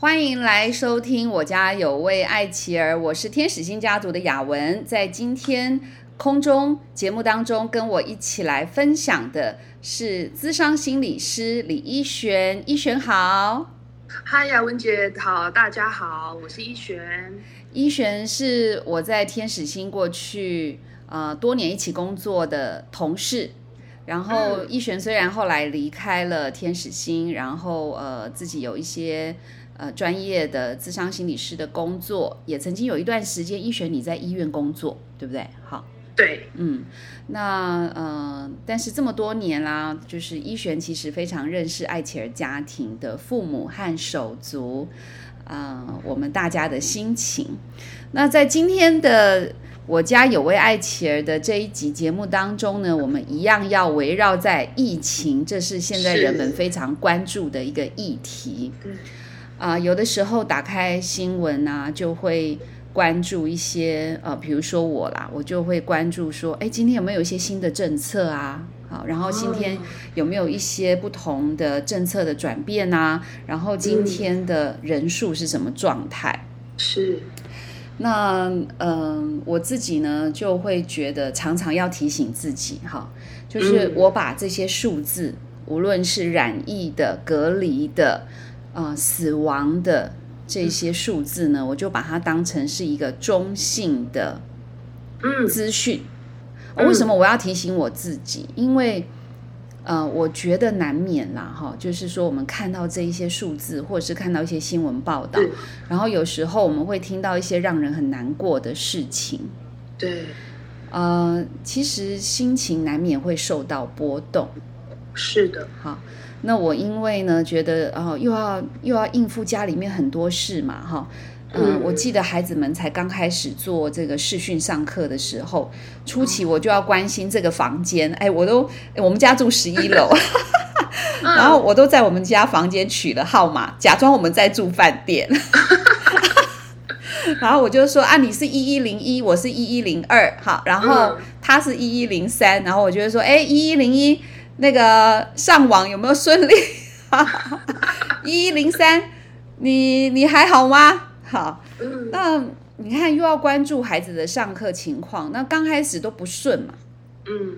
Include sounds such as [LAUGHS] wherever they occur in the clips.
欢迎来收听我家有位爱妻儿，我是天使星家族的雅文，在今天空中节目当中，跟我一起来分享的是资商心理师李一璇，一璇好。嗨，雅文姐好，大家好，我是一璇。一璇是我在天使星过去呃多年一起工作的同事。然后一璇虽然后来离开了天使星，然后呃自己有一些呃专业的智商心理师的工作，也曾经有一段时间，依璇你在医院工作，对不对？好，对，嗯，那呃，但是这么多年啦，就是依璇其实非常认识艾琪儿家庭的父母和手足，啊，我们大家的心情。那在今天的。我家有位艾琪儿的这一集节目当中呢，我们一样要围绕在疫情，这是现在人们非常关注的一个议题。啊，有的时候打开新闻啊，就会关注一些呃，比如说我啦，我就会关注说，哎，今天有没有一些新的政策啊？好，然后今天有没有一些不同的政策的转变啊？然后今天的人数是什么状态？是。那嗯，我自己呢就会觉得常常要提醒自己哈，就是我把这些数字，无论是染疫的、隔离的、啊死亡的这些数字呢，我就把它当成是一个中性的资讯。为什么我要提醒我自己？因为呃，我觉得难免啦，哈，就是说我们看到这一些数字，或者是看到一些新闻报道，然后有时候我们会听到一些让人很难过的事情，对，呃，其实心情难免会受到波动，是的，好，那我因为呢，觉得哦，又要又要应付家里面很多事嘛，哈。嗯，我记得孩子们才刚开始做这个视讯上课的时候，初期我就要关心这个房间，哎，我都我们家住十一楼，[LAUGHS] 然后我都在我们家房间取了号码，假装我们在住饭店，[LAUGHS] 然后我就说啊，你是一一零一，我是一一零二，好，然后他是一一零三，然后我就会说，哎，一一零一那个上网有没有顺利？一一零三，你你还好吗？好，那你看又要关注孩子的上课情况，那刚开始都不顺嘛，嗯，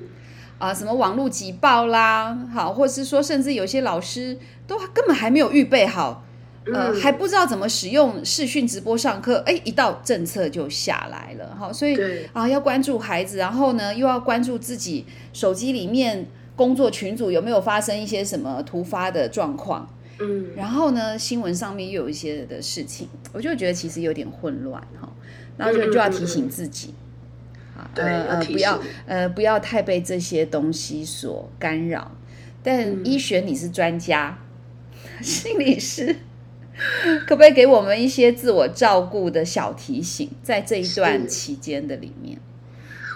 啊，什么网络挤爆啦，好，或者是说甚至有些老师都根本还没有预备好，呃，还不知道怎么使用视讯直播上课，哎，一到政策就下来了，好，所以啊要关注孩子，然后呢又要关注自己手机里面工作群组有没有发生一些什么突发的状况。嗯，然后呢，新闻上面又有一些的事情，我就觉得其实有点混乱哈，然后就就要提醒自己，啊，呃，不要呃不要太被这些东西所干扰。但医学你是专家，[LAUGHS] 心理师，可不可以给我们一些自我照顾的小提醒，在这一段期间的里面？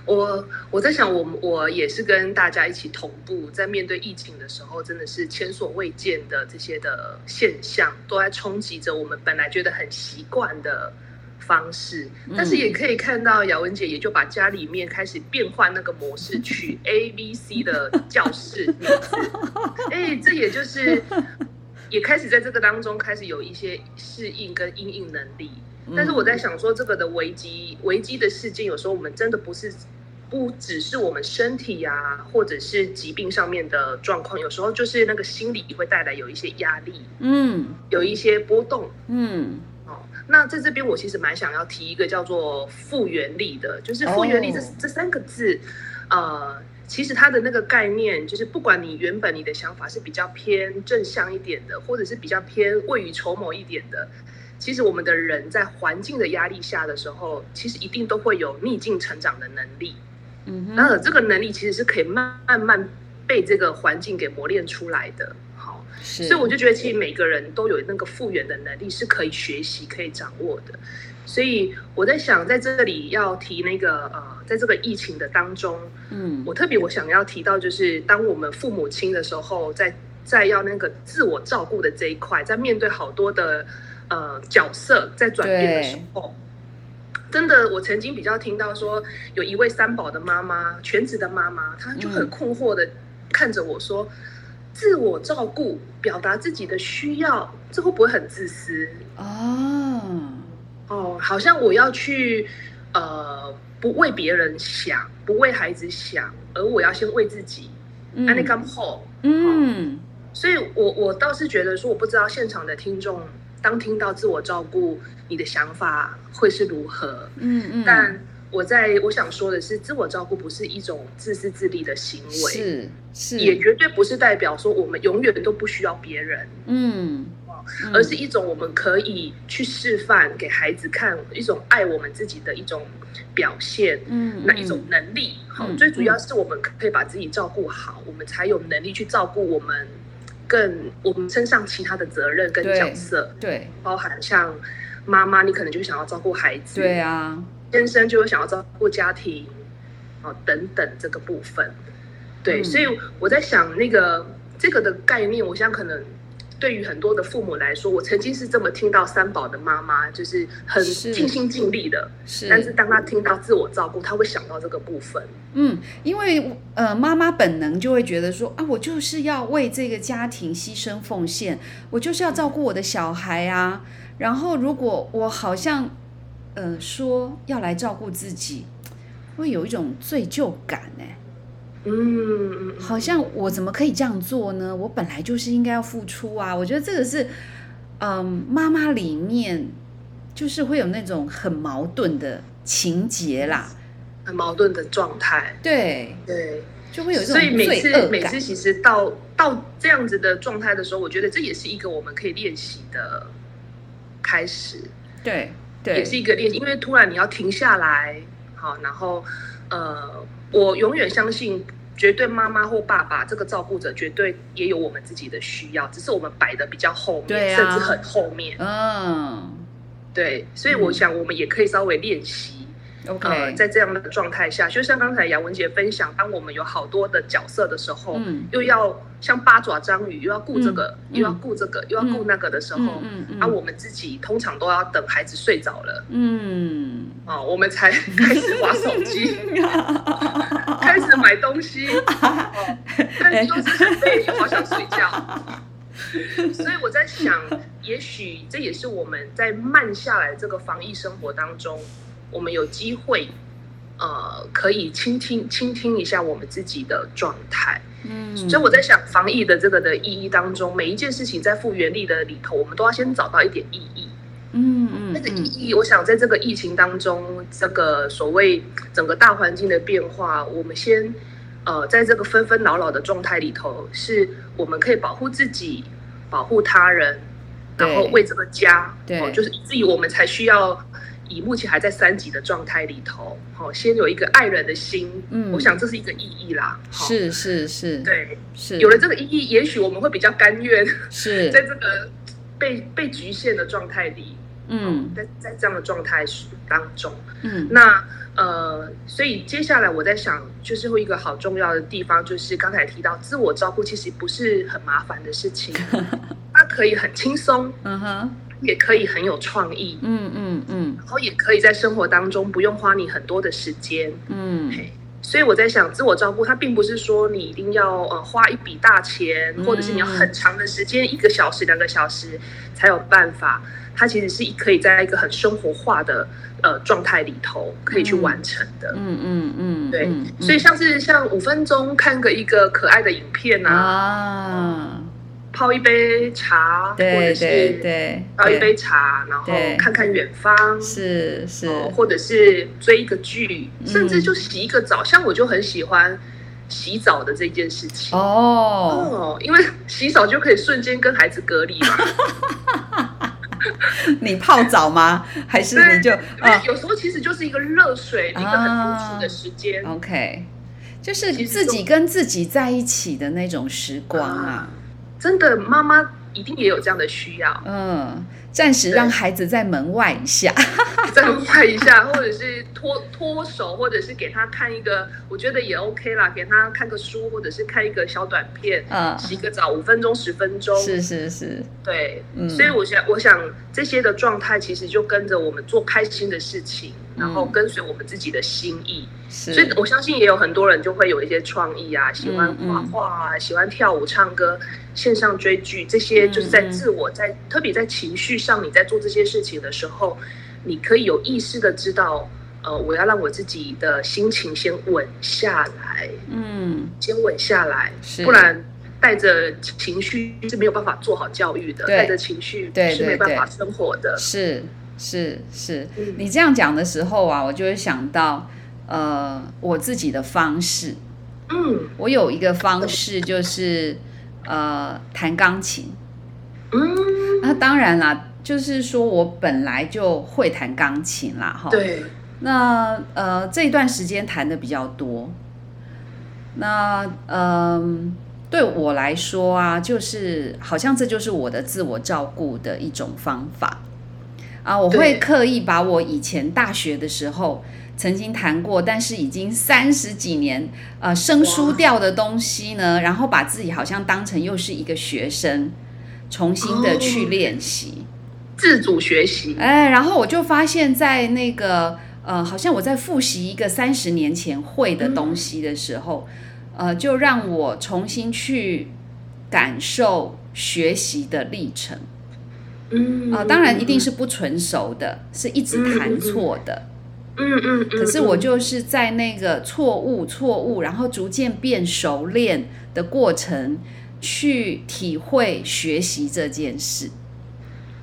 我我在想，我我也是跟大家一起同步，在面对疫情的时候，真的是前所未见的这些的现象，都在冲击着我们本来觉得很习惯的方式。但是也可以看到，姚文姐也就把家里面开始变换那个模式，取 A、B、C 的教室名字。[LAUGHS] 哎，这也就是也开始在这个当中开始有一些适应跟应应能力。但是我在想说，这个的危机危机的事件，有时候我们真的不是。不只是我们身体呀，或者是疾病上面的状况，有时候就是那个心理会带来有一些压力，嗯，有一些波动，嗯，哦，那在这边我其实蛮想要提一个叫做复原力的，就是复原力这这三个字，呃，其实它的那个概念就是，不管你原本你的想法是比较偏正向一点的，或者是比较偏未雨绸缪一点的，其实我们的人在环境的压力下的时候，其实一定都会有逆境成长的能力。嗯，那这个能力其实是可以慢慢被这个环境给磨练出来的。好，所以我就觉得，其实每个人都有那个复原的能力，是可以学习、可以掌握的。所以我在想，在这里要提那个呃，在这个疫情的当中，嗯，我特别我想要提到，就是当我们父母亲的时候，在在要那个自我照顾的这一块，在面对好多的呃角色在转变的时候。真的，我曾经比较听到说，有一位三宝的妈妈，全职的妈妈，她就很困惑的看着我说：“自我照顾，表达自己的需要，这会不会很自私？哦，哦，好像我要去呃不为别人想，不为孩子想，而我要先为自己。嗯嗯所以我我倒是觉得说，我不知道现场的听众当听到自我照顾，你的想法会是如何。嗯嗯，但我在我想说的是，自我照顾不是一种自私自利的行为，是是，也绝对不是代表说我们永远都不需要别人，嗯，而是一种我们可以去示范给孩子看一种爱我们自己的一种表现。嗯那一种能力，好、嗯最主要是我们可以把自己照顾好，我们才有能力去照顾我们更我们身上其他的责任跟角色，对。包含像妈妈，你可能就想要照顾孩子，对啊，先生就会想要照顾家庭，哦等等这个部分，对，嗯。所以我在想那个这个的概念，我想可能。对于很多的父母来说，我曾经是这么听到三宝的妈妈，就是很是尽心尽力的，是，但是当他听到自我照顾，他会想到这个部分。嗯，因为呃，妈妈本能就会觉得说啊，我就是要为这个家庭牺牲奉献，我就是要照顾我的小孩啊。然后如果我好像呃说要来照顾自己，会有一种罪疚感哎，嗯，嗯好像我怎么可以这样做呢？我本来就是应该要付出啊。我觉得这个是嗯，妈妈里面就是会有那种很矛盾的情节啦，很矛盾的状态。对，对，就会有这所以每次每次。其实到到这样子的状态的时候，我觉得这也是一个我们可以练习的开始，对对，也是一个练习，因为突然你要停下来，好，然后呃，我永远相信。绝对妈妈或爸爸这个照顾者绝对也有我们自己的需要，只是我们摆的比较后面，对啊。甚至很后面。嗯。对，所以我想我们也可以稍微练习，，OK，、呃，在这样的状态下，就像刚才杨文杰分享，当我们有好多的角色的时候，嗯。又要像八爪章鱼，又要顾这个，嗯。又要顾这个，又要顾那个的时候，啊，我们自己通常都要等孩子睡着了嗯，啊、我们才开始玩手机，[LAUGHS] 买东西，[LAUGHS] 哦但是又是很累，又好想睡觉。[LAUGHS] 所以我在想，也许这也是我们在慢下来这个防疫生活当中，我们有机会，呃，可以倾听倾听一下我们自己的状态。嗯，所以我在想，防疫的这个的意义当中，每一件事情在复原力的里头，我们都要先找到一点意义。嗯嗯那个意嗯。义，我想在这个疫情当中，这个所谓整个大环境的变化，我们先呃，在这个纷纷扰扰的状态里头，是我们可以保护自己、保护他人，然后为这个家，对。哦，就是以至于我们才需要以目前还在三级的状态里头，好、先有一个爱人的心，嗯。我想这是一个意义啦。好。是是是，对，是。有了这个意义，也许我们会比较甘愿是。[LAUGHS] 在这个被被局限的状态里，嗯。在在这样的状态当中，嗯。那呃，所以接下来我在想，就是会一个好重要的地方，就是刚才提到自我照顾，其实不是很麻烦的事情，[LAUGHS] 它可以很轻松，嗯哼。也可以很有创意，嗯嗯嗯。然后也可以在生活当中不用花你很多的时间。嗯。嘿。所以我在想，自我照顾它并不是说你一定要呃花一笔大钱，或者是你要很长的时间，一个小时、两个小时才有办法。它其实是可以在一个很生活化的呃状态里头可以去完成的。嗯嗯嗯，对嗯，所以像是像五分钟看个一个可爱的影片啊，啊，泡一杯茶，或者对对是对，泡一杯茶，然后看看远方，是是，哦，或者是追一个剧，嗯甚至就洗一个澡。像我就很喜欢洗澡的这件事情。哦，哦，因为洗澡就可以瞬间跟孩子隔离嘛。[LAUGHS] [LAUGHS] 你泡澡吗？还是你就啊有时候其实就是一个热水，一个很独处的时间。？OK，就是自己跟自己在一起的那种时光啊，真的，妈妈一定也有这样的需要，嗯，暂时让孩子在门外一下，[LAUGHS] 在门外一下，或者是脱脱手，或者是给他看一个，我觉得也 OK 啦，给他看个书，或者是看一个小短片。嗯，洗个澡五分钟十分钟，是是是，对，嗯。所以我想，我想这些的状态其实就跟着我们做开心的事情，然后跟随我们自己的心意。是，所以我相信也有很多人就会有一些创意啊，喜欢嗯画画啊，喜欢跳舞、唱歌、线上追剧，这些就是在自我在特别在情绪上，你在做这些事情的时候，你可以有意识的知道，呃，我要让我自己的心情先稳下来，嗯，先稳下来，不然带着情绪是没有办法做好教育的，对。带着情绪是没办法生活的。是是是，嗯你这样讲的时候啊，我就会想到，呃，我自己的方式。嗯我有一个方式就是，呃，弹钢琴。嗯，那当然啦，就是说我本来就会弹钢琴啦，哈。。对，那呃，这一段时间弹的比较多。那嗯、对我来说啊，就是好像这就是我的自我照顾的一种方法啊。我会刻意把我以前大学的时候曾经谈过，但是已经三十几年呃生疏掉的东西呢，然后把自己好像当成又是一个学生，重新的去哦练习。自主学习。哎，然后我就发现，在那个呃，好像我在复习一个三十年前会的东西的时候，呃，就让我重新去感受学习的历程嗯啊、当然，一定是不纯熟的，是一直弹错的。嗯嗯嗯，可是我嗯就是在那个错误、错误，然后逐渐变熟练的过程，去体会学习这件事。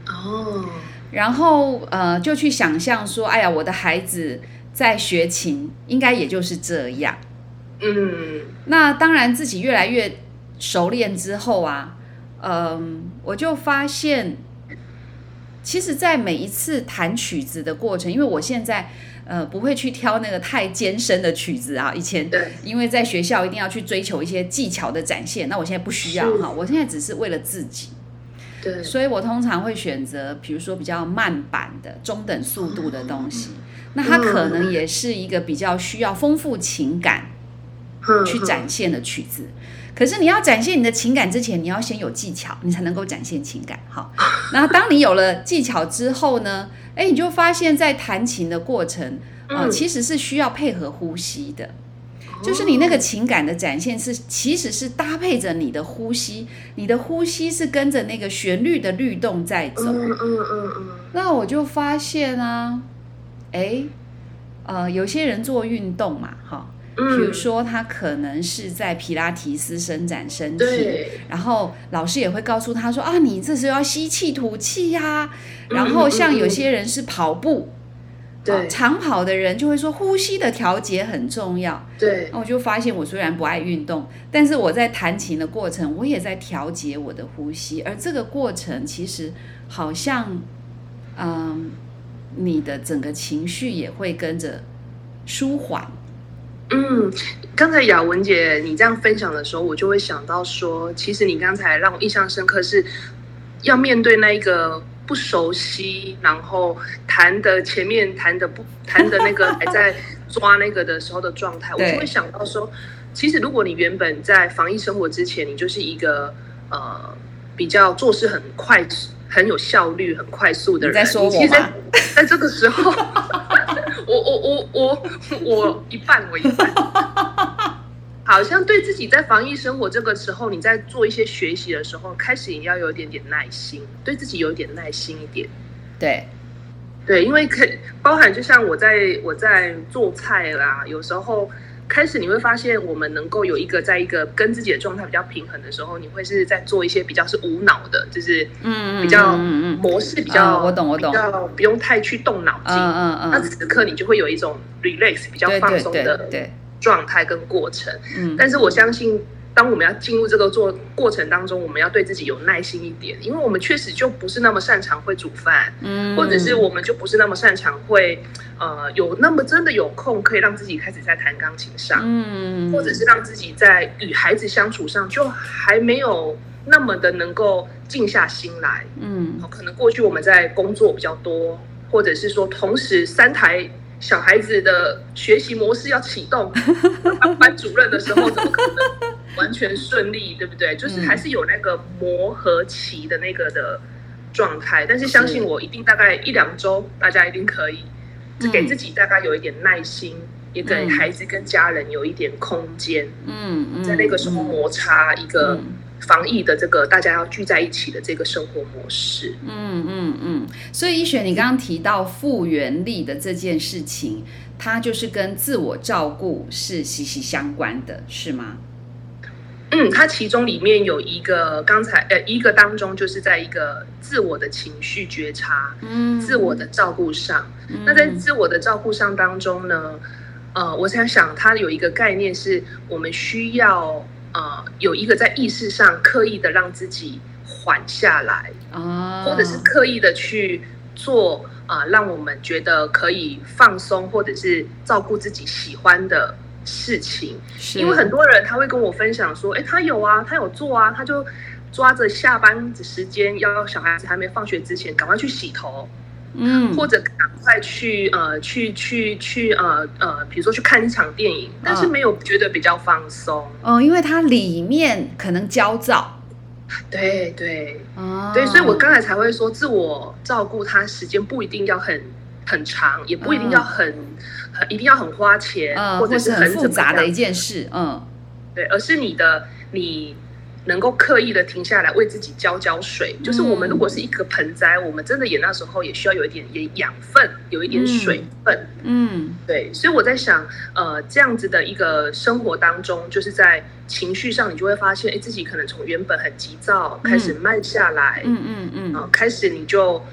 哦，然后呃，就去想象说，哎呀，我的孩子在学琴，应该也就是这样。嗯那当然，自己越来越熟练之后啊，嗯、我就发现，其实，在每一次弹曲子的过程，因为我现在呃不会去挑那个太艰深的曲子啊，以前对，因为在学校一定要去追求一些技巧的展现，那我现在不需要哈，我现在只是为了自己。对，所以我通常会选择，比如说比较慢板的、中等速度的东西。那它可能也是一个比较需要丰富情感嗯去展现的曲子。可是你要展现你的情感之前，你要先有技巧，你才能够展现情感。好，然后当你有了技巧之后呢，哎，你就发现，在弹琴的过程，呃，嗯其实是需要配合呼吸的。就是你那个情感的展现是，其实是搭配着你的呼吸，你的呼吸是跟着那个旋律的律动在走。嗯嗯嗯嗯那我就发现啊，哎，呃，有些人做运动嘛，哈，比嗯，如说他可能是在皮拉提斯伸展身体，然后老师也会告诉他说啊，你这时候要吸气吐气呀、嗯。然后像有些人是跑步，对。啊长跑的人就会说呼吸的调节很重要。对，那我就发现，我虽然不爱运动，但是我在弹琴的过程，我也在调节我的呼吸，而这个过程其实好像，嗯，你的整个情绪也会跟着舒缓。嗯，刚才雅文姐你这样分享的时候，我就会想到说，其实你刚才让我印象深刻是，要面对那一个不熟悉，然后谈的前面谈的不谈的那个还在抓那个的时候的状态，我就会想到说，其实如果你原本在防疫生活之前，你就是一个呃比较做事很快。很有效率、很快速的人，你在说我其实在吗在这个时候，我我我我我 [LAUGHS] 一半，我一半。[LAUGHS] 好像对自己在防疫生活这个时候，你在做一些学习的时候，开始也要有一点点耐心，对自己有点耐心一点。对，对，因为可包含就像我在我在做菜啦，有时候开始你会发现，我们能够有一个在一个跟自己的状态比较平衡的时候，你会是在做一些比较是无脑的，就是嗯比较模式比较、嗯我懂我懂比较不用太去动脑筋。嗯嗯嗯，那此刻你就会有一种 relax 比较放松的，状态跟过程。嗯，但是我相信，当我们要进入这个做过程当中，我们要对自己有耐心一点，因为我们确实就不是那么擅长会煮饭，嗯。或者是我们就不是那么擅长会呃有那么真的有空可以让自己开始在弹钢琴上，嗯，或者是让自己在与孩子相处上就还没有那么的能够静下心来。嗯。哦可能过去我们在工作比较多，或者是说同时三台小孩子的学习模式要启动，[LAUGHS] 当班主任的时候怎么可能完全顺利，对不对？就是还是有那个磨合期的那个的状态，但是相信我，一定大概一两周，大家一定可以给自己大概有一点耐心，也给嗯孩子跟家人有一点空间，嗯嗯，在那个时候摩擦一个嗯防疫的这个大家要聚在一起的这个生活模式。嗯嗯嗯，所以一雪，你刚刚提到复原力的这件事情，它就是跟自我照顾是息息相关的，是吗？嗯，它其中里面有一个刚才呃一个当中，就是在一个自我的情绪觉察、嗯自我的照顾上。那在自我的照顾上当中呢，呃，我想想，它有一个概念是我们需要呃有一个在意识上刻意的让自己缓下来，啊，或者是刻意的去做啊、呃让我们觉得可以放松，或者是照顾自己喜欢的事情。因为很多人他会跟我分享说，哎，他有啊，他有做啊，他就抓着下班时间，要小孩子还没放学之前，赶快去洗头，嗯。或者赶快去呃去去去呃呃，比如说去看一场电影，但是嗯没有觉得比较放松。哦，因为它里面可能焦躁。对对。哦，对，所以我刚才才会说，自我照顾它时间不一定要很很长，也不一定要很、很一定要很花钱，呃，或者是很复杂的一件事，嗯对，而是你的你能够刻意的停下来为自己浇浇水。就是我们如果是一个盆栽，我们真的也那时候也需要有一点也养分，有一点水分。嗯对，所以我在想，呃，这样子的一个生活当中，就是在情绪上，你就会发现，哎，自己可能从原本很急躁开始慢下来，嗯嗯嗯啊、开始你就。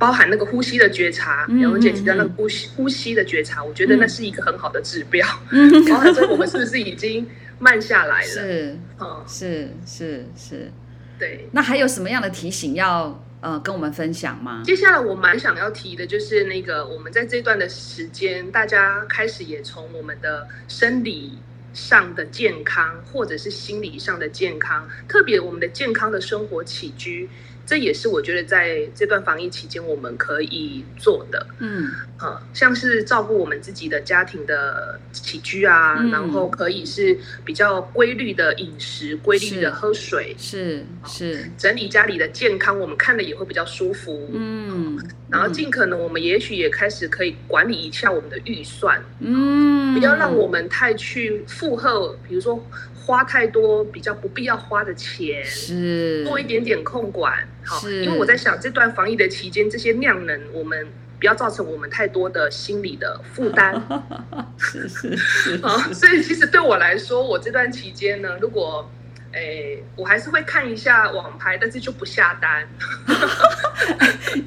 包含那个呼吸的觉察，嗯杨文姐嗯提到那个嗯呼吸呼吸的觉察，我觉得那是一个很好的指标。嗯，[LAUGHS] 包含说我们是不是已经慢下来了？是嗯，是是是，对。那还有什么样的提醒要呃跟我们分享吗？接下来我蛮想要提的就是那个，我们在这段的时间，大家开始也从我们的生理上的健康，或者是心理上的健康，特别我们的健康的生活起居，这也是我觉得在这段防疫期间我们可以做的。嗯呃，像是照顾我们自己的家庭的起居啊，嗯然后可以是比较规律的饮食、规律的喝水，是是，整理家里的健康，我们看了也会比较舒服。嗯，然后尽可能我们也许也开始可以管理一下我们的预算，嗯，不要让我们太去负荷，比如说花太多比较不必要花的钱。是多一点点控管，好，因为我在想这段防疫的期间，这些量能我们不要造成我们太多的心理的负担。[LAUGHS] 是是是啊，所以其实对我来说，我这段期间呢，如果诶，我还是会看一下网拍，但是就不下单。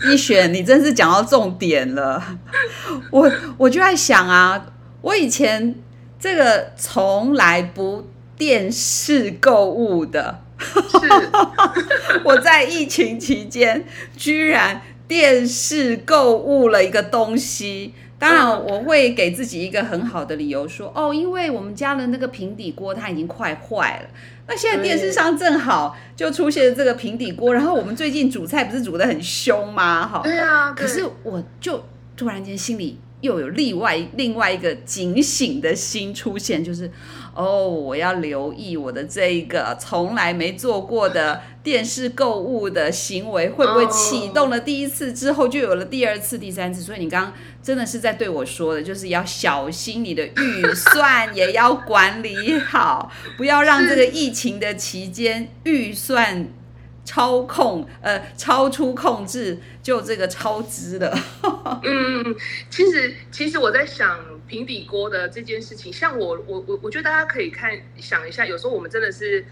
[LAUGHS] 一选，你真是讲到重点了。我我就在想啊，我以前这个从来不电视购物的，是，[LAUGHS] 我在疫情期间居然电视购物了一个东西。当然，嗯我会给自己一个很好的理由说，哦，因为我们家的那个平底锅它已经快坏了。那现在电视上正好就出现了这个平底锅，然后我们最近煮菜不是煮的很凶吗？哈，对啊，可是我就突然间心里又有另外另外一个警醒的心出现，就是哦，我要留意我的这一个从来没做过的电视购物的行为，会不会启动了第一次之后就有了第二次、第三次？所以你刚刚真的是在对我说的，就是要小心你的预算也要管理好，不要让这个疫情的期间预算。操控呃超出控制，就这个超支了。[LAUGHS] 嗯，其实其实我在想平底锅的这件事情，像我我我我觉得大家可以看想一下，有时候我们真的是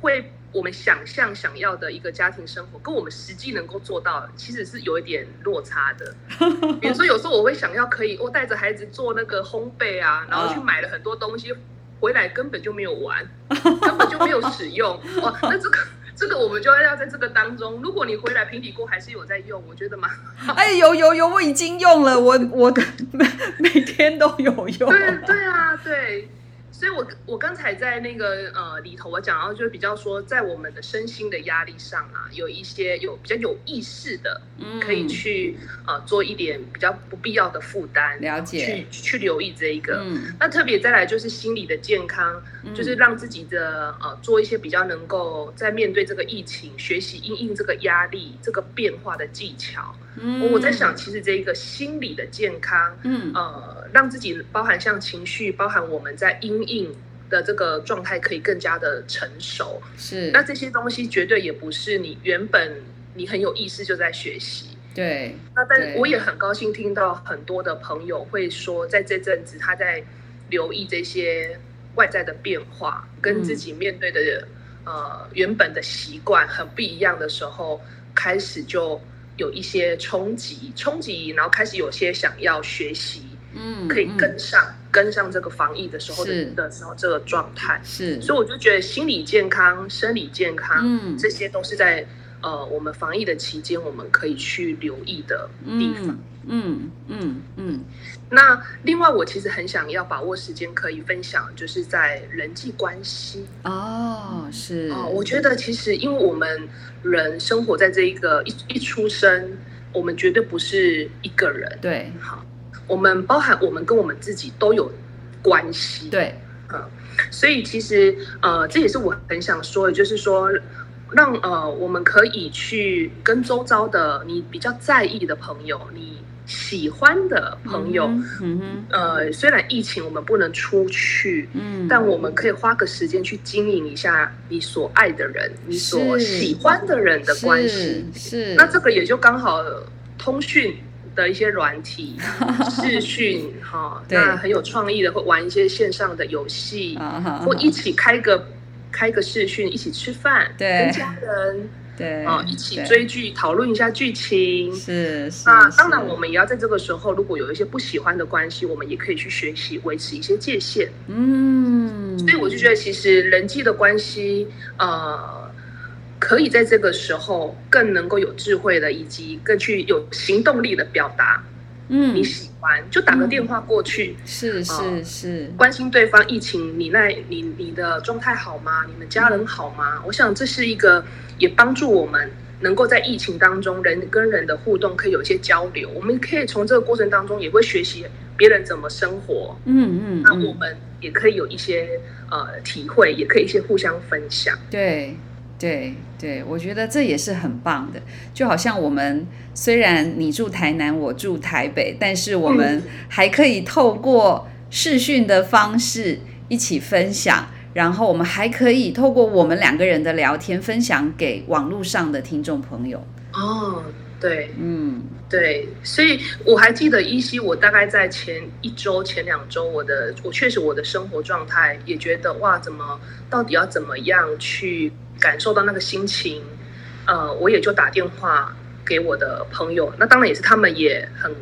会我们想象想要的一个家庭生活，跟我们实际能够做到，其实是有一点落差的。[LAUGHS] 比如说有时候我会想要可以我带着孩子做那个烘焙啊，然后去买了很多东西。回来根本就没有玩，根本就没有使用哇。那这个这个我们就要在这个当中，如果你回来平底锅还是有在用，我觉得蛮 [LAUGHS] 哎，有有有，我已经用了，我我每 [LAUGHS] 每天都有用。对对啊，对。所以我，我刚才在那个呃里头，我讲到就是比较说，在我们的身心的压力上啊，有一些有比较有意识的，嗯可以去呃做一点比较不必要的负担，了解去去留意这一个。嗯那特别再来就是心理的健康，就是让自己的呃做一些比较能够在面对这个疫情、学习应应这个压力、这个变化的技巧。我我在想，其实这一个心理的健康，嗯呃，让自己包含像情绪，包含我们在阴影的这个状态，可以更加的成熟。是那这些东西绝对也不是你原本你很有意识就在学习。对那但是我也很高兴听到很多的朋友会说，在这阵子他在留意这些外在的变化，跟自己面对的、呃原本的习惯很不一样的时候，开始就有一些冲击，冲击，然后开始有些想要学习，嗯可以嗯跟上、跟上这个防疫的时候是。的的时候这个状态。是。所以我就觉得心理健康、生理健康，嗯。这些都是在呃我们防疫的期间，我们可以去留意的地方。嗯嗯嗯嗯。那另外，我其实很想要把握时间，可以分享，就是在人际关系。哦是。哦、我觉得其实因为我们人生活在这一个一一出生，我们绝对不是一个人，对。好，我们包含我们跟我们自己都有关系，对嗯所以其实呃，这也是我很想说的，就是说，让呃，我们可以去跟周遭的你比较在意的朋友，你喜欢的朋友，嗯哼呃，虽然疫情我们不能出去，嗯。但我们可以花个时间去经营一下你所爱的人，你所喜欢的人的关系。是是那这个也就刚好通讯的一些软体、[LAUGHS] 视讯哈，对。那很有创意的，会玩一些线上的游戏，或一起开个开个视讯，一起吃饭，对。跟家人对啊一起追剧，讨论一下剧情。是是那当然，我们也要在这个时候，如果有一些不喜欢的关系，我们也可以去学习维持一些界限。嗯，所以我就觉得，其实人际的关系，呃，可以在这个时候更能够有智慧的，以及更去有行动力的表达嗯你喜欢，就打个电话过去，是是是关心对方疫情，你那你你的状态好吗？你们家人好吗？我想这是一个也帮助我们能够在疫情当中人跟人的互动可以有一些交流，我们可以从这个过程当中也会学习别人怎么生活，嗯嗯那我嗯们也可以有一些呃体会，也可以一些互相分享。对对对，我觉得这也是很棒的。就好像我们虽然你住台南，我住台北，但是我们还可以透过视讯的方式一起分享，然后我们还可以透过我们两个人的聊天分享给网络上的听众朋友。哦，对嗯对，所以我还记得依稀，我大概在前一周、前两周，我的我确实我的生活状态也觉得哇，怎么到底要怎么样去感受到那个心情？呃，我也就打电话给我的朋友，那当然也是他们也很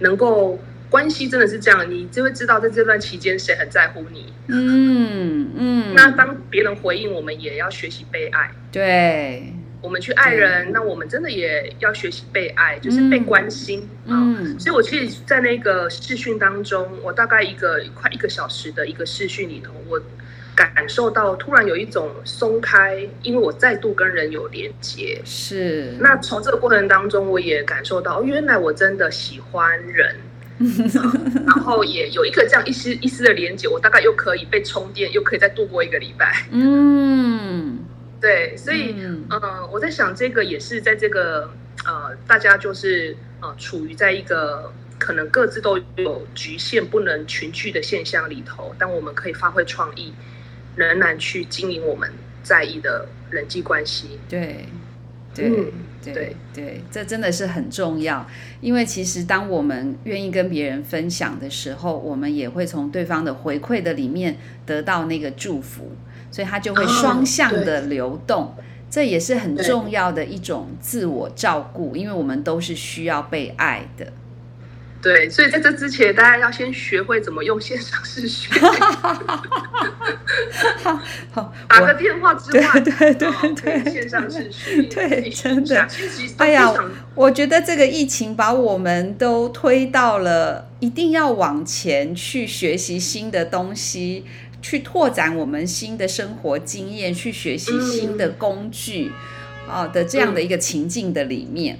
能够关系真的是这样，你就会知道在这段期间谁很在乎你。嗯嗯，那当别人回应，我们也要学习被爱。对，我们去爱人，那我们真的也要学习被爱，就是被关心啊。嗯所以我其实，在那个视讯当中，我大概一个快一个小时的一个视讯里头，我感受到突然有一种松开，因为我再度跟人有连接。是那从这个过程当中，我也感受到，哦原来我真的喜欢人，[LAUGHS] 然后也有一个这样一丝一丝的连接，我大概又可以被充电，又可以再度过一个礼拜。嗯，对，所以嗯呃，我在想，这个也是在这个呃，大家就是呃，处于在一个可能各自都有局限、不能群聚的现象里头，但我们可以发挥创意，仍然去经营我们在意的人际关系。对对。嗯，对对对，这真的是很重要，因为其实当我们愿意跟别人分享的时候，我们也会从对方的回馈的里面得到那个祝福，所以它就会哦双向的流动。这也是很重要的一种自我照顾，因为我们都是需要被爱的。对，所以在这之前，大家要先学会怎么用线上视讯，好，[LAUGHS] 打个电话之外，对对对对。线上视讯，[LAUGHS] 对真的哎呀我觉得这个疫情把我们都推到了一定要往前去学习新的东西，去拓展我们新的生活经验，去学习新的工具，啊、的这样的一个情境的里面。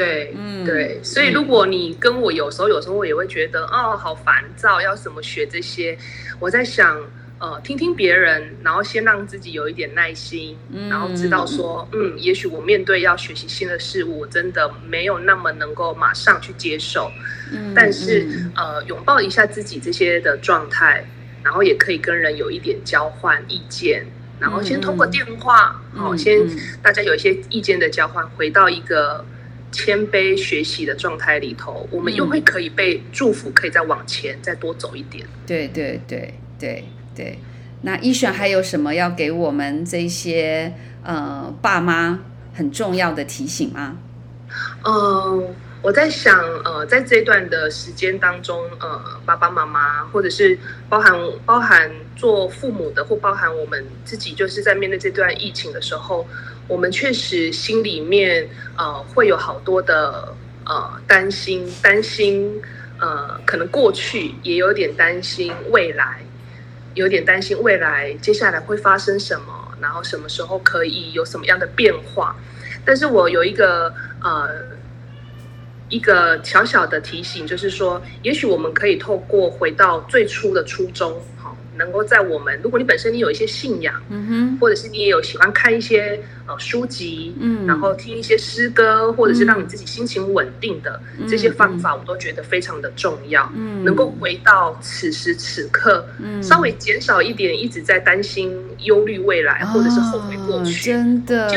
对，嗯。对，所以如果你跟我有时候，有时候我也会觉得，哦，好烦躁，要怎么学这些？我在想，呃，听听别人，然后先让自己有一点耐心，然后知道说，嗯，也许我面对要学习新的事物，我真的没有那么能够马上去接受，嗯，但是呃，拥抱一下自己这些的状态，然后也可以跟人有一点交换意见，然后先通过电话，好，先大家有一些意见的交换，回到一个谦卑学习的状态里头，我们又会可以被祝福，可以再往前再多走一点。对对对对。对，那一璇还有什么要给我们这些呃爸妈很重要的提醒吗？嗯，我在想，呃，在这段的时间当中，呃，爸爸妈妈或者是包含包含做父母的，或包含我们自己，就是在面对这段疫情的时候，我们确实心里面呃会有好多的呃担心，担心呃可能过去也有点担心未来。有点担心未来接下来会发生什么，然后什么时候可以有什么样的变化。但是我有一个呃一个小小的提醒，就是说，也许我们可以透过回到最初的初衷。能够在我们，如果你本身你有一些信仰，嗯哼，或者是你也有喜欢看一些呃书籍，嗯，然后听一些诗歌，或者是让你自己心情稳定的这些方法，我都觉得非常的重要。嗯，能够回到此时此刻，嗯，稍微减少一点一直在担心、忧虑未来，或者是后悔过去，真的。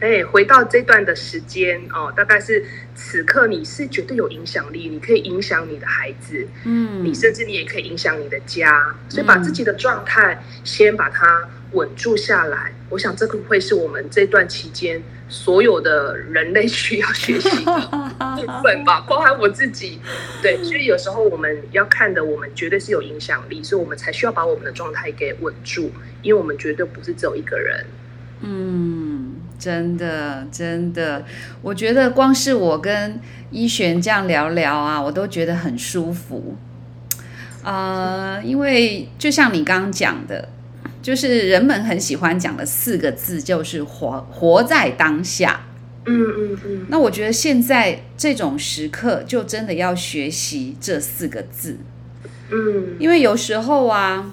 哎，回到这段的时间哦，大概是此刻你是绝对有影响力，你可以影响你的孩子，嗯，你甚至你也可以影响你的家，所以把自己的状态先把它稳住下来。我想这个会是我们这段期间所有的人类需要学习的部分吧，[LAUGHS] 包含我自己。对，所以有时候我们要看的，我们绝对是有影响力，所以我们才需要把我们的状态给稳住，因为我们绝对不是只有一个人。嗯。真的，真的，我觉得光是我跟一璇这样聊聊啊，我都觉得很舒服。呃，因为就像你刚刚讲的，就是人们很喜欢讲的四个字，就是活活在当下。嗯嗯嗯。那我觉得现在这种时刻，就真的要学习这四个字。嗯。因为有时候啊，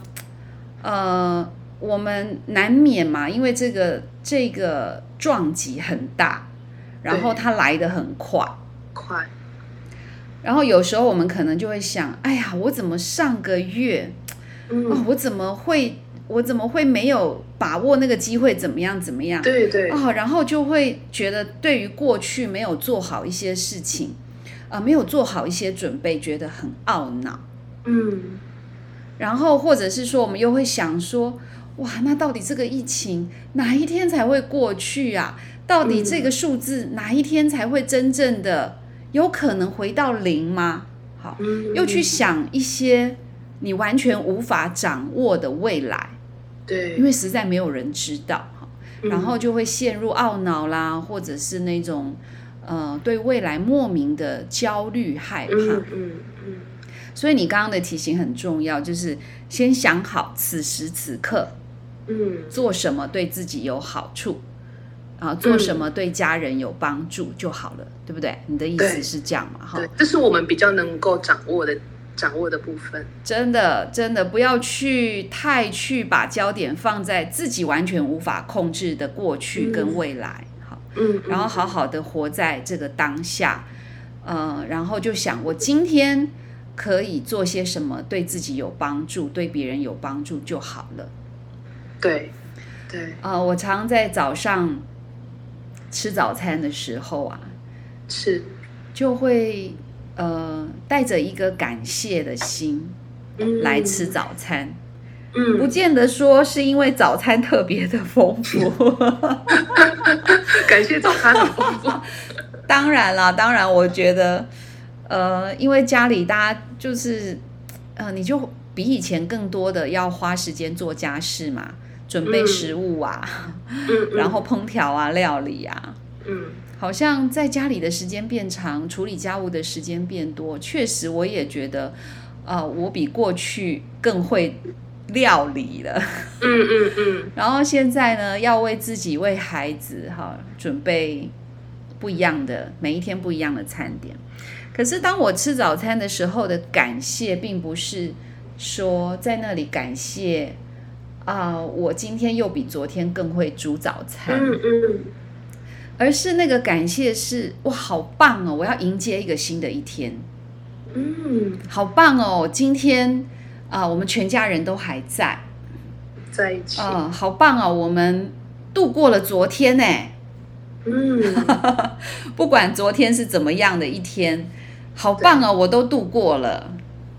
呃。我们难免嘛，因为这个这个撞击很大，然后它来的很快，快。然后有时候我们可能就会想，哎呀，我怎么上个月，哦，我怎么会，我怎么会没有把握那个机会？怎么样，怎么样？对对。哦，然后就会觉得对于过去没有做好一些事情，啊，没有做好一些准备，觉得很懊恼。嗯。然后或者是说，我们又会想说。哇，那到底这个疫情哪一天才会过去啊？到底这个数字哪一天才会真正的有可能回到零吗？好，又去想一些你完全无法掌握的未来，对，因为实在没有人知道哈，然后就会陷入懊恼啦，或者是那种呃对未来莫名的焦虑害怕，嗯嗯，所以你刚刚的提醒很重要，就是先想好此时此刻。嗯，做什么对自己有好处啊？做什么对家人有帮助就好了，对不对？你的意思是这样嘛？哈，这是我们比较能够掌握的、掌握的部分。真的，真的不要去太去把焦点放在自己完全无法控制的过去跟未来，好，嗯，然后好好的活在这个当下，呃，然后就想我今天可以做些什么对自己有帮助、对别人有帮助就好了。对，对，呃，我常在早上吃早餐的时候啊，是。就会呃带着一个感谢的心来吃早餐，嗯，不见得说是因为早餐特别的丰富，[LAUGHS] 感谢早餐的丰富。[LAUGHS] 当然啦，当然，我觉得呃，因为家里大家就是呃，你就比以前更多的要花时间做家事嘛。准备食物啊，然后烹调啊，料理啊，嗯，好像在家里的时间变长，处理家务的时间变多。确实，我也觉得，呃，我比过去更会料理了。嗯嗯嗯。[LAUGHS] 然后现在呢，要为自己、为孩子哈准备不一样的每一天不一样的餐点。可是，当我吃早餐的时候的感谢，并不是说在那里感谢啊、我今天又比昨天更会煮早餐，嗯嗯，而是那个感谢是哇，好棒哦！我要迎接一个新的一天，嗯，好棒哦！今天啊、我们全家人都还在，在一起，嗯、好棒哦！我们度过了昨天呢，嗯，[LAUGHS] 不管昨天是怎么样的一天，好棒哦！我都度过了。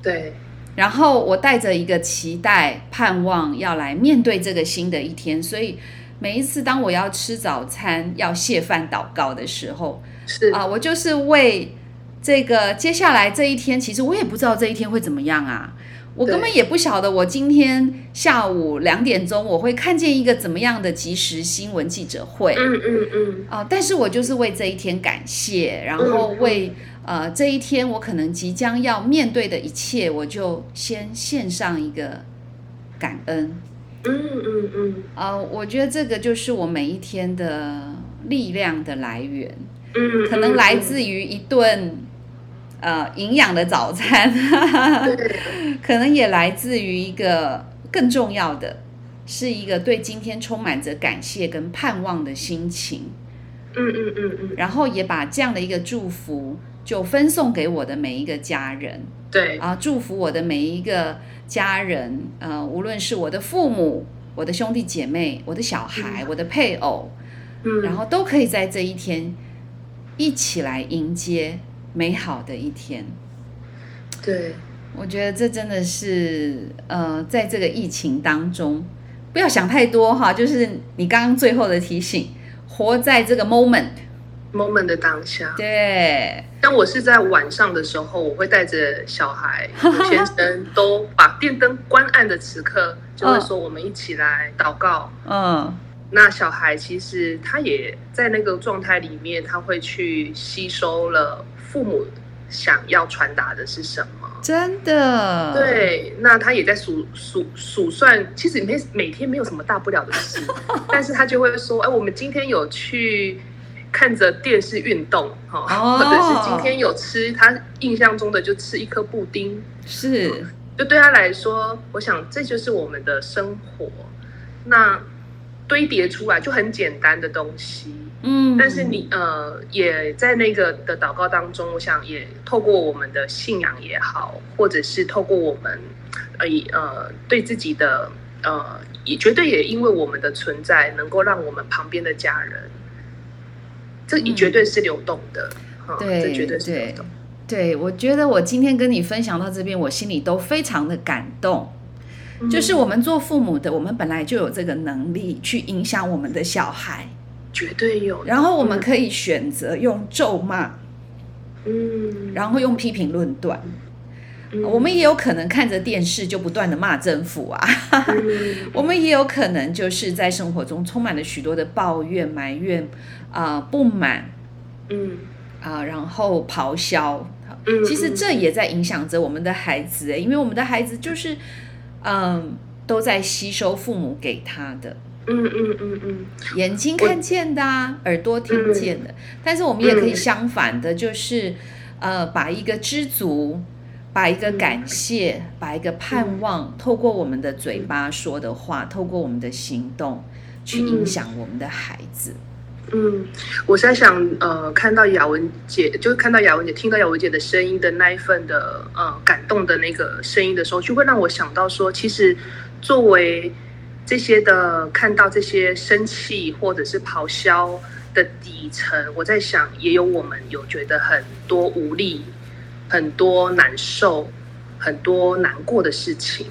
对，然后我带着一个期待、盼望，要来面对这个新的一天。所以每一次当我要吃早餐、要谢饭祷告的时候，是啊，我就是为这个接下来这一天，其实我也不知道这一天会怎么样啊。我根本也不晓得，我今天下午两点钟我会看见一个怎么样的即时新闻记者会嗯嗯嗯，啊、但是我就是为这一天感谢，然后为、呃这一天我可能即将要面对的一切，我就先献上一个感恩。嗯嗯嗯啊、我觉得这个就是我每一天的力量的来源。嗯，可能来自于一顿呃营养的早餐，对，[LAUGHS] 可能也来自于一个更重要的，是一个对今天充满着感谢跟盼望的心情，嗯嗯嗯嗯，然后也把这样的一个祝福就分送给我的每一个家人对，啊，祝福我的每一个家人，呃，无论是我的父母、我的兄弟姐妹、我的小孩、我的配偶，嗯，然后都可以在这一天一起来迎接美好的一天。对，我觉得这真的是呃，在这个疫情当中，不要想太多哈，就是你刚刚最后的提醒，活在这个 moment。Moment 的当下。对，但我是在晚上的时候，我会带着小孩、我先生都把电灯关暗的时刻，就会说我们一起来祷告。嗯那小孩其实他也在那个状态里面，他会去吸收了父母想要传达的是什么。真的，，对，那他也在数数数算，其实每每天没有什么大不了的事，[LAUGHS] 但是他就会说，哎，我们今天有去看着电视运动，哈、哦。或者是今天有吃他印象中的就吃一颗布丁，是，就对他来说，我想这就是我们的生活。那堆叠出来就很简单的东西，嗯，但是你呃也在那个的祷告当中，我想也透过我们的信仰也好，或者是透过我们呃以呃对自己的呃也绝对也因为我们的存在，能够让我们旁边的家人，这绝对是流动的，哈对这绝对是流对动。对，我觉得我今天跟你分享到这边，我心里都非常的感动。嗯。就是我们做父母的，我们本来就有这个能力去影响我们的小孩，绝对有，然后我们可以选择用咒骂，嗯，然后用批评论断。嗯。我们也有可能看着电视就不断的骂政府啊，嗯。[LAUGHS] 我们也有可能就是在生活中充满了许多的抱怨、埋怨、啊、不满嗯啊、然后咆哮。嗯，其实这也在影响着我们的孩子，欸因为我们的孩子就是嗯都在吸收父母给他的。嗯嗯嗯嗯眼睛看见的、啊，耳朵听见的，但是我们也可以相反的，就是呃，把一个知足，把一个感谢，把一个盼望，透过我们的嘴巴说的话，透过我们的行动，去影响我们的孩子。嗯，我在想，呃，看到雅文姐，就是看到雅文姐，听到雅文姐的声音的那一份的呃感动的那个声音的时候，就会让我想到说，其实作为这些的看到这些生气或者是咆哮的底层，我在想，也有我们有觉得很多无力、很多难受、很多难过的事情。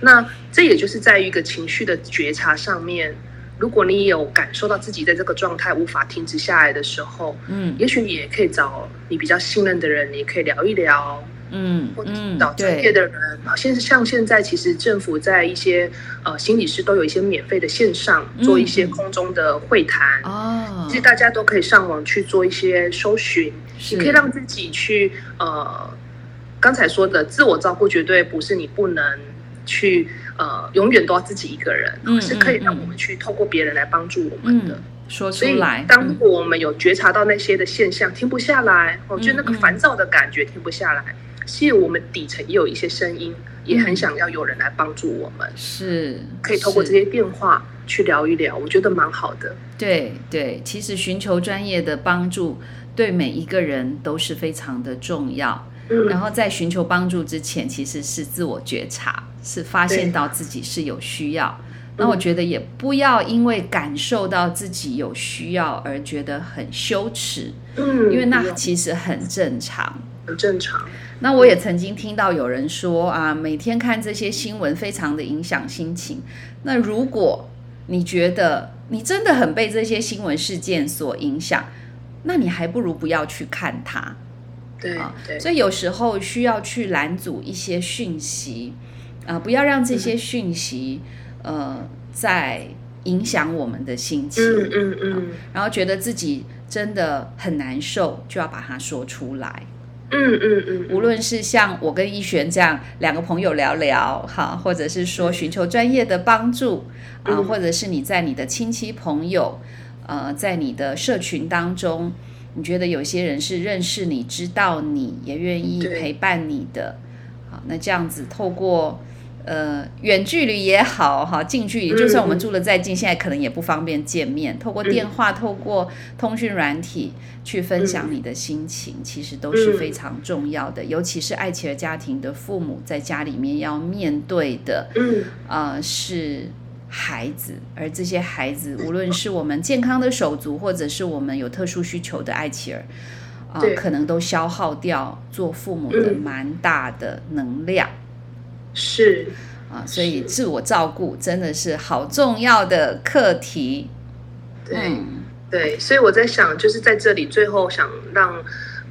那这也就是在于一个情绪的觉察上面。如果你有感受到自己在这个状态无法停止下来的时候，嗯。也许你也可以找你比较信任的人，你可以聊一聊，嗯或者嗯找，专，业的人。啊，现在像现在，其实政府在一些呃心理师都有一些免费的线上嗯做一些空中的会谈，哦。其实，大家都可以上网去做一些搜寻，你可以让自己去呃，刚才说的自我照顾，绝对不是你不能去呃永远都要自己一个人，嗯是可以让我们去透过别人来帮助我们的。嗯，说出来，，嗯当我们有觉察到那些的现象停不下来，我觉得那个烦躁的感觉停不下来，其实我们底层也有一些声音，也很想要有人来帮助我们，是可以透过这些电话去聊一聊，我觉得蛮好的。对对，其实寻求专业的帮助对每一个人都是非常的重要。嗯，然后在寻求帮助之前，其实是自我觉察，是发现到自己是有需要。那我觉得也不要因为感受到自己有需要而觉得很羞耻，嗯，因为那其实很正常。很正常。那我也曾经听到有人说啊，每天看这些新闻非常的影响心情。那如果你觉得你真的很被这些新闻事件所影响，那你还不如不要去看它。对啊，所以有时候需要去拦阻一些讯息，啊、不要让这些讯息，呃，在影响我们的心情，嗯嗯嗯。然后觉得自己真的很难受，就要把它说出来。嗯嗯嗯，无论是像我跟一璇这样两个朋友聊聊，哈，或者是说寻求专业的帮助啊、嗯。或者是你在你的亲戚朋友，呃，在你的社群当中，你觉得有些人是认识你、知道你，也愿意陪伴你的，好，那这样子透过。呃，远距离也好，哈，近距离，就算我们嗯住的再近，现在可能也不方便见面。透过电话，透过通讯软体去分享你的心情，其实都是非常重要的。尤其是爱企儿家庭的父母，在家里面要面对的，嗯呃，是孩子，而这些孩子，无论是我们健康的手足，或者是我们有特殊需求的爱妻儿，[LAUGHS] 啊、对可能都消耗掉做父母的嗯蛮大的能量。是，啊，所以自我照顾真的是好重要的课题。对。嗯，对，所以我在想，就是在这里最后想让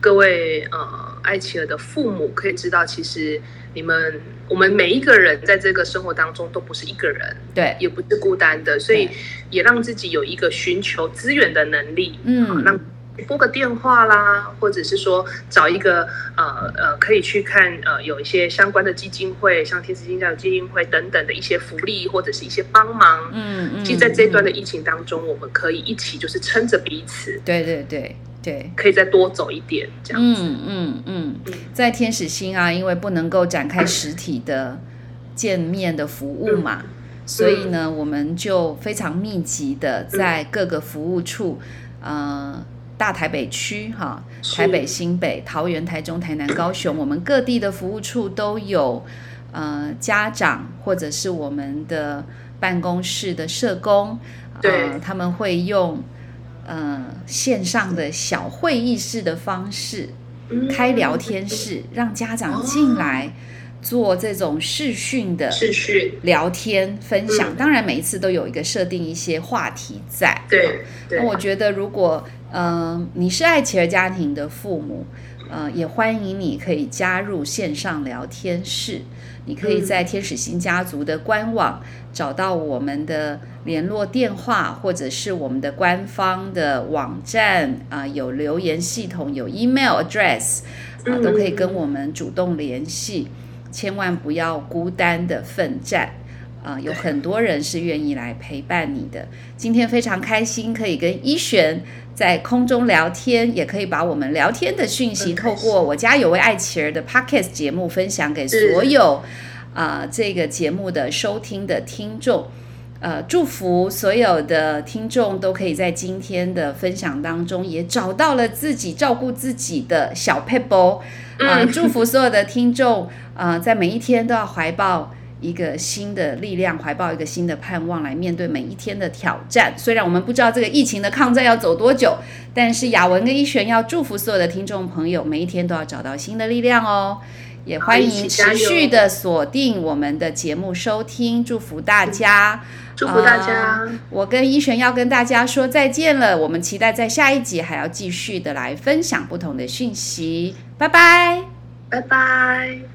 各位呃爱妻儿的父母可以知道，其实你们我们每一个人在这个生活当中都不是一个人，对，也不是孤单的，所以也让自己有一个寻求资源的能力，嗯。让拨个电话啦，或者是说找一个呃呃可以去看呃有一些相关的基金会，像天使基金教育基金会等等的一些福利或者是一些帮忙。嗯嗯，其实在这一段的嗯疫情当中，我们可以一起就是撑着彼此，对对对对。可以再多走一点，这样。嗯嗯嗯，在天使星啊，因为不能够展开实体的见面的服务嘛，所以呢，我们就非常密集的在各个服务处，呃，大台北区哈，台北、新北、桃园、台中、台南、高雄，我们各地的服务处都有，呃，家长或者是我们的办公室的社工，对呃，他们会用呃线上的小会议室的方式嗯开聊天室，让家长进来做这种视讯的视讯，聊天分享。嗯当然，每一次都有一个设定一些话题在。对对那，我觉得，如果呃你是爱企儿家庭的父母，呃，也欢迎你可以加入线上聊天室。你可以在天使星家族的官网找到我们的联络电话，或者是我们的官方的网站啊、有留言系统，有 email address 啊、嗯都可以跟我们主动联系。千万不要孤单的奋战。啊、有很多人是愿意来陪伴你的。今天非常开心，可以跟一璇在空中聊天，也可以把我们聊天的讯息透过我家有位爱妻儿的 Podcast 节目分享给所有啊、这个节目的收听的听众。呃，祝福所有的听众都可以在今天的分享当中也找到了自己照顾自己的小 pebble 啊、嗯祝福所有的听众啊，在每一天都要怀抱一个新的力量，怀抱一个新的盼望来面对每一天的挑战。虽然我们不知道这个疫情的抗战要走多久，但是雅文跟一璇要祝福所有的听众朋友，每一天都要找到新的力量哦。也欢迎持续的锁定我们的节目收听，祝福大家。祝福大家，呃我跟一璇要跟大家说再见了，我们期待在下一集还要继续的来分享不同的讯息，拜拜。拜拜。